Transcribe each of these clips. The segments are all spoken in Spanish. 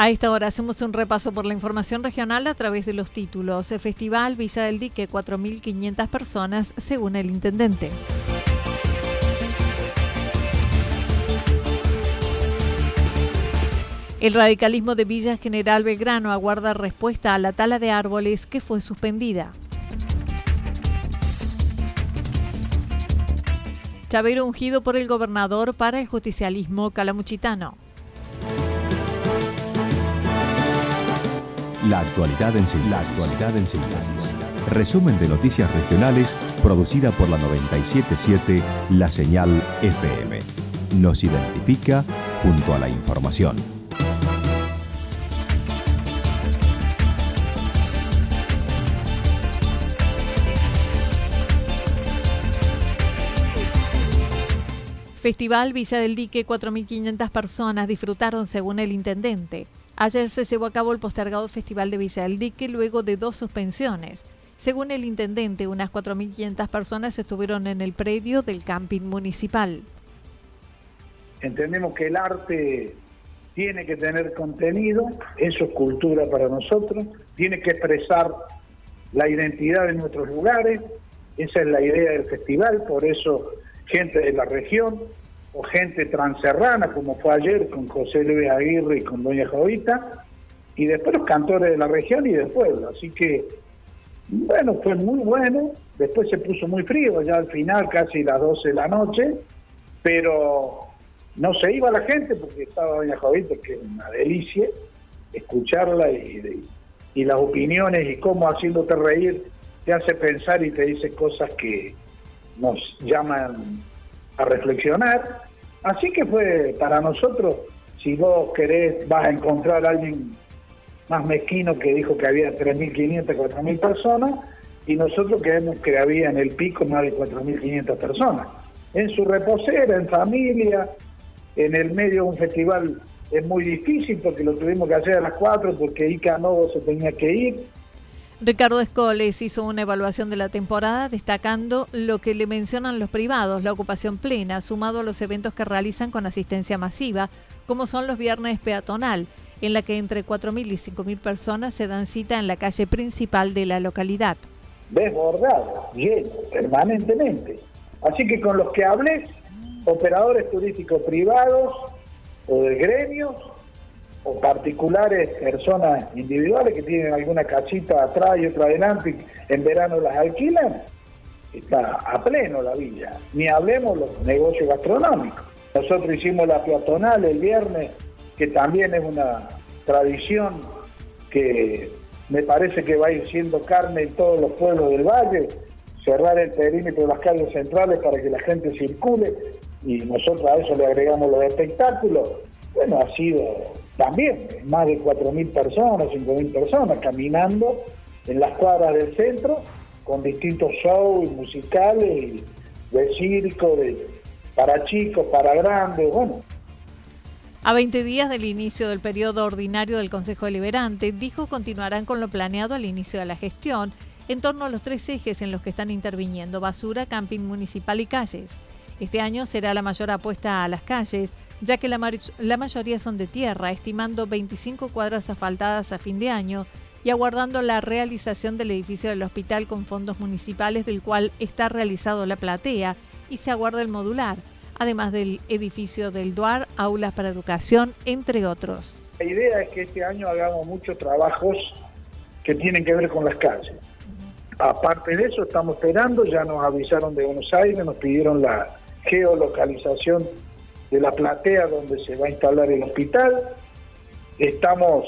A esta hora hacemos un repaso por la información regional a través de los títulos. Festival Villa del Dique, 4.500 personas según el intendente. El radicalismo de Villa General Belgrano aguarda respuesta a la tala de árboles que fue suspendida. Chavero ungido por el gobernador para el justicialismo calamuchitano. La actualidad en síntesis. Resumen de noticias regionales producida por la 977 La Señal FM. Nos identifica junto a la información. Festival Villa del Dique, 4.500 personas disfrutaron según el intendente. Ayer se llevó a cabo el postergado Festival de Villa del Dique luego de dos suspensiones. Según el intendente, unas 4.500 personas estuvieron en el predio del camping municipal. Entendemos que el arte tiene que tener contenido, eso es cultura para nosotros, tiene que expresar la identidad de nuestros lugares, esa es la idea del festival, por eso gente de la región gente transerrana, como fue ayer con José Luis Aguirre y con Doña Jovita, y después los cantores de la región y del pueblo. Así que, bueno, fue muy bueno. Después se puso muy frío, ya al final, casi las 12 de la noche, pero no se iba la gente porque estaba Doña Jovita, que es una delicia escucharla y, y las opiniones y cómo haciéndote reír te hace pensar y te dice cosas que, nos llaman a reflexionar. Así que fue para nosotros, si vos querés, vas a encontrar a alguien más mezquino que dijo que había 3.500, 4.000 personas, y nosotros creemos que había en el pico más de 4.500 personas. En su reposera, en familia, en el medio de un festival es muy difícil porque lo tuvimos que hacer a las 4 porque Ica no se tenía que ir Ricardo Escoles hizo una evaluación de la temporada destacando lo que le mencionan los privados, la ocupación plena, sumado a los eventos que realizan con asistencia masiva, como son los viernes peatonal, en la que entre 4.000 y 5.000 personas se dan cita en la calle principal de la localidad. Desbordado, lleno, permanentemente. Así que con los que hablé, operadores turísticos privados o de gremios, particulares, personas individuales que tienen alguna casita atrás y otra adelante, en verano las alquilan, está a pleno la villa. Ni hablemos los negocios gastronómicos. Nosotros hicimos la peatonal el viernes, que también es una tradición que me parece que va a ir siendo carne en todos los pueblos del valle, cerrar el perímetro de las calles centrales para que la gente circule y nosotros a eso le agregamos los espectáculos. Bueno, ha sido también más de 4.000 personas, 5.000 personas caminando en las cuadras del centro con distintos shows musicales, de circo, de, para chicos, para grandes, bueno. A 20 días del inicio del periodo ordinario del Consejo Deliberante, dijo continuarán con lo planeado al inicio de la gestión en torno a los tres ejes en los que están interviniendo basura, camping municipal y calles. Este año será la mayor apuesta a las calles, ya que la, mayoría son de tierra, estimando 25 cuadras asfaltadas a fin de año y aguardando la realización del edificio del hospital con fondos municipales del cual está realizado la platea y se aguarda el modular, además del edificio del DUAR, aulas para educación, entre otros. La idea es que este año hagamos muchos trabajos que tienen que ver con las calles. Aparte de eso, estamos esperando, ya nos avisaron de Buenos Aires, nos pidieron la geolocalización de la platea donde se va a instalar el hospital. Estamos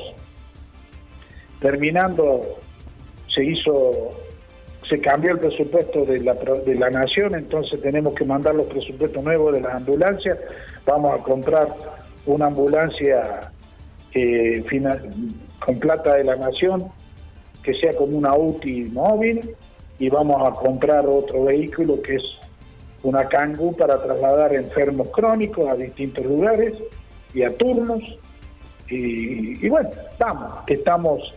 terminando, se hizo, se cambió el presupuesto de la, de la nación, entonces tenemos que mandar los presupuestos nuevos de las ambulancias. Vamos a comprar una ambulancia eh, con plata de la nación que sea como una UTI móvil y vamos a comprar otro vehículo que es una Kangoo para trasladar enfermos crónicos a distintos lugares y a turnos. Y, bueno, estamos, estamos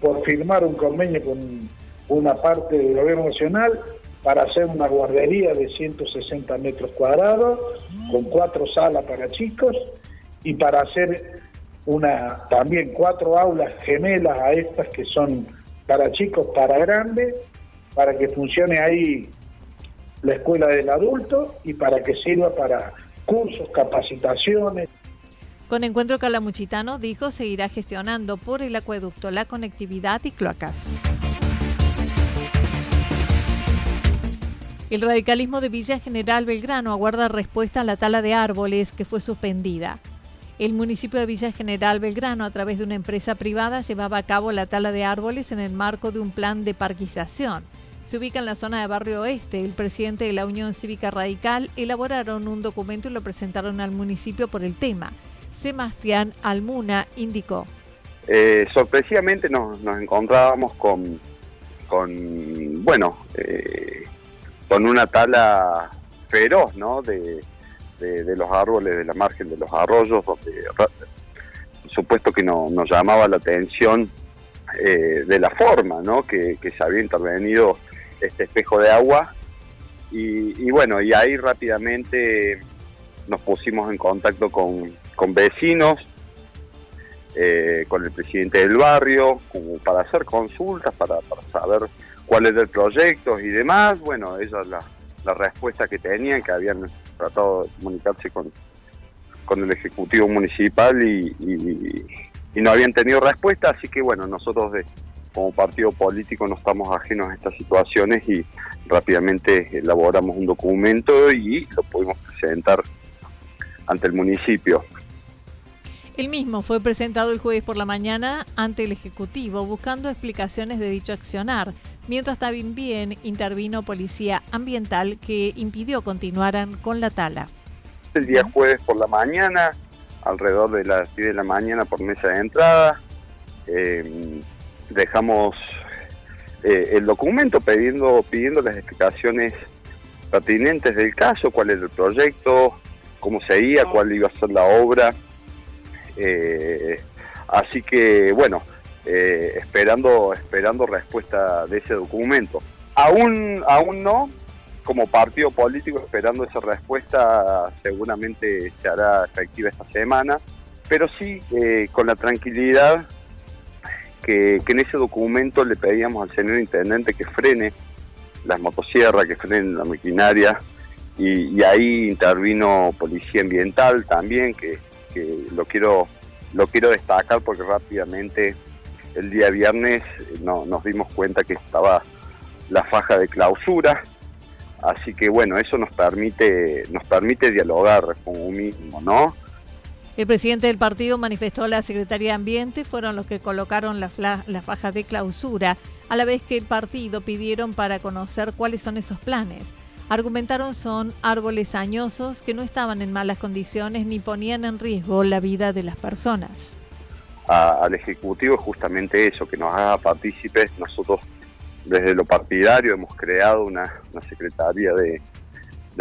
por firmar un convenio con una parte del gobierno nacional para hacer una guardería de 160 metros cuadrados, con cuatro salas para chicos, y para hacer una también cuatro aulas gemelas a estas que son para chicos, para grandes, para que funcione ahí la escuela del adulto y para que sirva para cursos, capacitaciones. Con Encuentro Calamuchitano dijo seguirá gestionando por el acueducto la conectividad y cloacas. El radicalismo de Villa General Belgrano aguarda respuesta a la tala de árboles que fue suspendida. El municipio de Villa General Belgrano, a través de una empresa privada, llevaba a cabo la tala de árboles en el marco de un plan de parquización. Se ubica en la zona de Barrio Oeste. El presidente de la Unión Cívica Radical elaboraron un documento y lo presentaron al municipio por el tema. Sebastián Almuna indicó. Eh, sorpresivamente nos, encontrábamos con, con bueno, eh, con una tala feroz, ¿no? De, de, los árboles de la margen de los arroyos, donde supuesto que no, nos llamaba la atención eh, de la forma ¿no? que, se había intervenido este espejo de agua. Y, bueno, y ahí rápidamente nos pusimos en contacto con, vecinos, eh, con el presidente del barrio, para hacer consultas, para, saber cuál era el proyecto y demás. Bueno, es la, la respuesta que tenían, que habían tratado de comunicarse con, con el Ejecutivo Municipal y, no habían tenido respuesta, así que bueno, nosotros de, como partido político no estamos ajenos a estas situaciones y rápidamente elaboramos un documento y lo pudimos presentar ante el municipio. El mismo fue presentado el jueves por la mañana ante el Ejecutivo buscando explicaciones de dicho accionar mientras también intervino policía ambiental que impidió continuaran con la tala. El día jueves por la mañana, alrededor de las 10 de la mañana por mesa de entrada, eh, dejamos eh, el documento pidiendo, pidiendo las explicaciones pertinentes del caso, cuál era el proyecto, cómo seguía, cuál iba a ser la obra. Eh, así que, bueno, eh, esperando, esperando respuesta de ese documento. Aún, aún no, como partido político esperando esa respuesta seguramente se hará efectiva esta semana, pero sí eh, con la tranquilidad que, en ese documento le pedíamos al señor intendente que frene las motosierras, que frene la maquinaria, y, ahí intervino policía ambiental también, que, que, lo quiero lo quiero destacar porque rápidamente el día viernes no, nos dimos cuenta que estaba la faja de clausura, así que bueno, eso nos permite, nos permite dialogar con un mismo, ¿no? El presidente del partido manifestó a la Secretaría de Ambiente, fueron los que colocaron la, la faja de clausura, a la vez que el partido pidieron para conocer cuáles son esos planes. Argumentaron son árboles añosos que no estaban en malas condiciones ni ponían en riesgo la vida de las personas al Ejecutivo es justamente eso, que nos haga partícipes. Nosotros desde lo partidario hemos creado una, Secretaría de,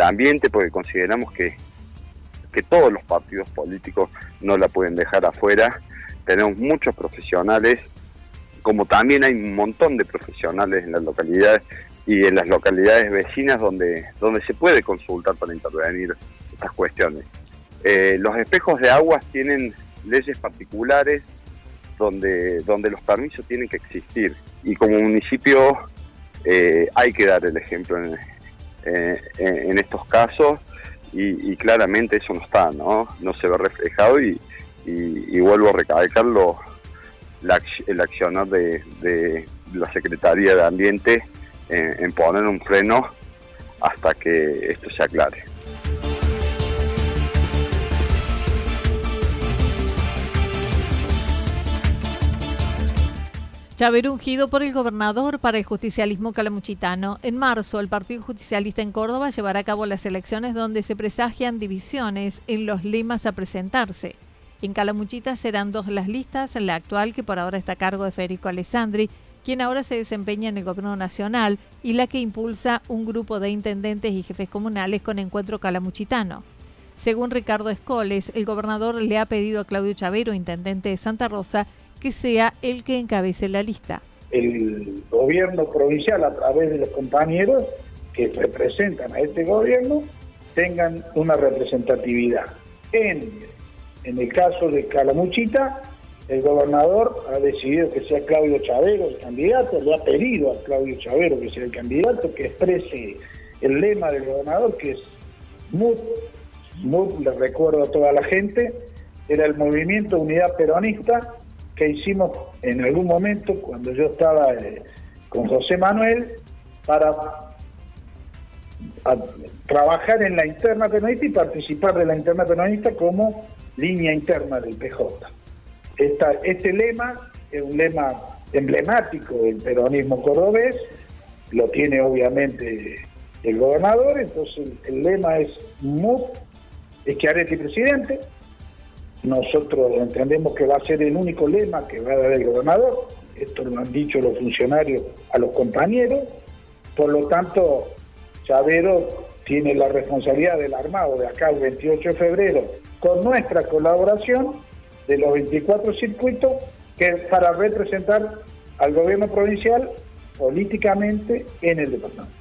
Ambiente porque consideramos que, que todos los partidos políticos no la pueden dejar afuera. Tenemos muchos profesionales, como también hay un montón de profesionales en las localidades y en las localidades vecinas donde, donde se puede consultar para intervenir estas cuestiones. Eh, los espejos de aguas tienen leyes particulares donde, donde los permisos tienen que existir. Y como municipio eh, hay que dar el ejemplo en, en estos casos y, claramente eso no está, ¿no? No se ve reflejado y, vuelvo a recalcarlo, el accionar de, la Secretaría de Ambiente en poner un freno hasta que esto se aclare. Chaver ungido por el gobernador para el justicialismo calamuchitano. En marzo, el Partido Justicialista en Córdoba llevará a cabo las elecciones donde se presagian divisiones en los lemas a presentarse. En Calamuchita serán dos las listas, la actual que por ahora está a cargo de Federico Alessandri, quien ahora se desempeña en el gobierno nacional, y la que impulsa un grupo de intendentes y jefes comunales con encuentro calamuchitano. Según Ricardo Escoles, el gobernador le ha pedido a Claudio Chavero, intendente de Santa Rosa, que sea el que encabece la lista. El gobierno provincial, a través de los compañeros que representan a este gobierno, tengan una representatividad. En, en el caso de Calamuchita, el gobernador ha decidido que sea Claudio Chavero el candidato, le ha pedido a Claudio Chavero que sea el candidato, que exprese el lema del gobernador, que es MUT, MUT, le recuerdo a toda la gente, era el Movimiento Unidad Peronista que hicimos en algún momento cuando yo estaba eh, con José Manuel para trabajar en la interna peronista y participar de la interna peronista como línea interna del PJ. este lema es un lema emblemático del peronismo cordobés, lo tiene obviamente el gobernador, entonces el, lema es MUP, Areti presidente, nosotros entendemos que va a ser el único lema que va a dar el gobernador, esto lo han dicho los funcionarios a los compañeros, por lo tanto, Chavero tiene la responsabilidad del armado de acá el 28 de febrero, con nuestra colaboración de los 24 circuitos, que para representar al gobierno provincial políticamente en el departamento.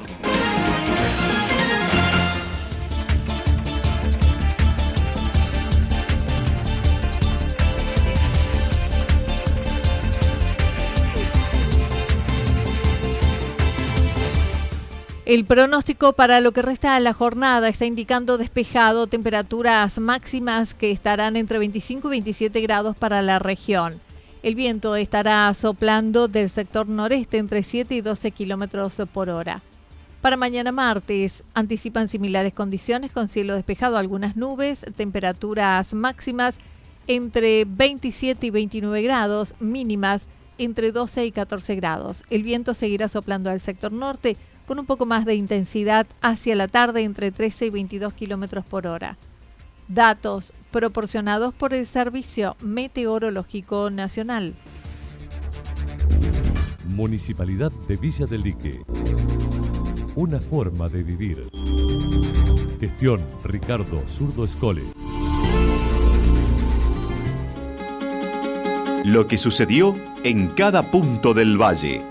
El pronóstico para lo que resta de la jornada está indicando despejado, temperaturas máximas que estarán entre 25 y 27 grados para la región. El viento estará soplando del sector noreste entre 7 y 12 kilómetros por hora. Para mañana martes anticipan similares condiciones con cielo despejado, algunas nubes, temperaturas máximas entre 27 y 29 grados, mínimas entre 12 y 14 grados. El viento seguirá soplando al sector norte con un poco más de intensidad hacia la tarde entre 13 y 22 kilómetros por hora. Datos proporcionados por el Servicio Meteorológico Nacional. Municipalidad de Villa del Lique. Una forma de vivir. Gestión Ricardo Zurdo Escole. Lo que sucedió en cada punto del valle.